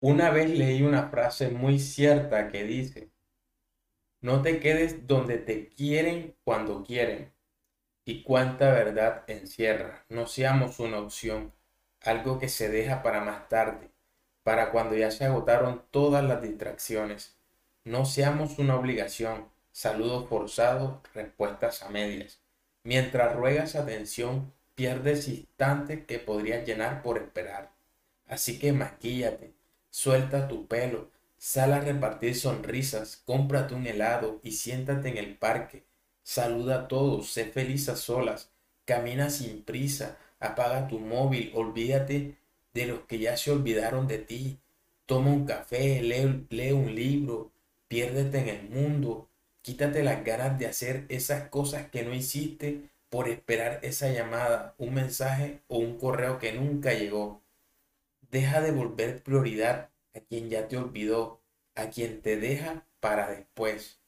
Una vez leí una frase muy cierta que dice, no te quedes donde te quieren cuando quieren. Y cuánta verdad encierra. No seamos una opción, algo que se deja para más tarde, para cuando ya se agotaron todas las distracciones. No seamos una obligación, saludos forzados, respuestas a medias. Mientras ruegas atención, pierdes instantes que podrías llenar por esperar. Así que maquíllate, suelta tu pelo, sal a repartir sonrisas, cómprate un helado y siéntate en el parque. Saluda a todos, sé feliz a solas, camina sin prisa, apaga tu móvil, olvídate de los que ya se olvidaron de ti. Toma un café, lee, lee un libro, piérdete en el mundo, quítate las ganas de hacer esas cosas que no hiciste por esperar esa llamada, un mensaje o un correo que nunca llegó. Deja de volver prioridad a quien ya te olvidó, a quien te deja para después.